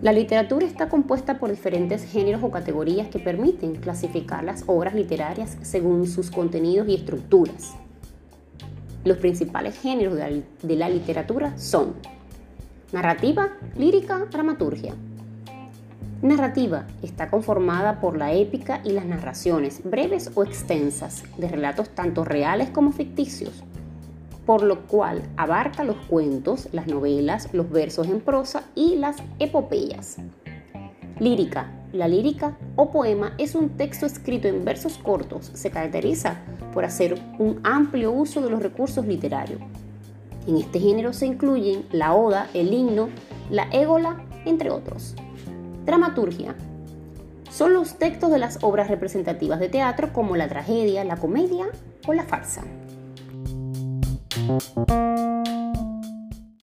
La literatura está compuesta por diferentes géneros o categorías que permiten clasificar las obras literarias según sus contenidos y estructuras. Los principales géneros de la literatura son narrativa, lírica, dramaturgia. Narrativa está conformada por la épica y las narraciones, breves o extensas, de relatos tanto reales como ficticios, por lo cual abarca los cuentos, las novelas, los versos en prosa y las epopeyas. Lírica. La lírica o poema es un texto escrito en versos cortos. Se caracteriza por hacer un amplio uso de los recursos literarios. En este género se incluyen la oda, el himno, la égola, entre otros. Dramaturgia. Son los textos de las obras representativas de teatro como la tragedia, la comedia o la farsa. Thank you.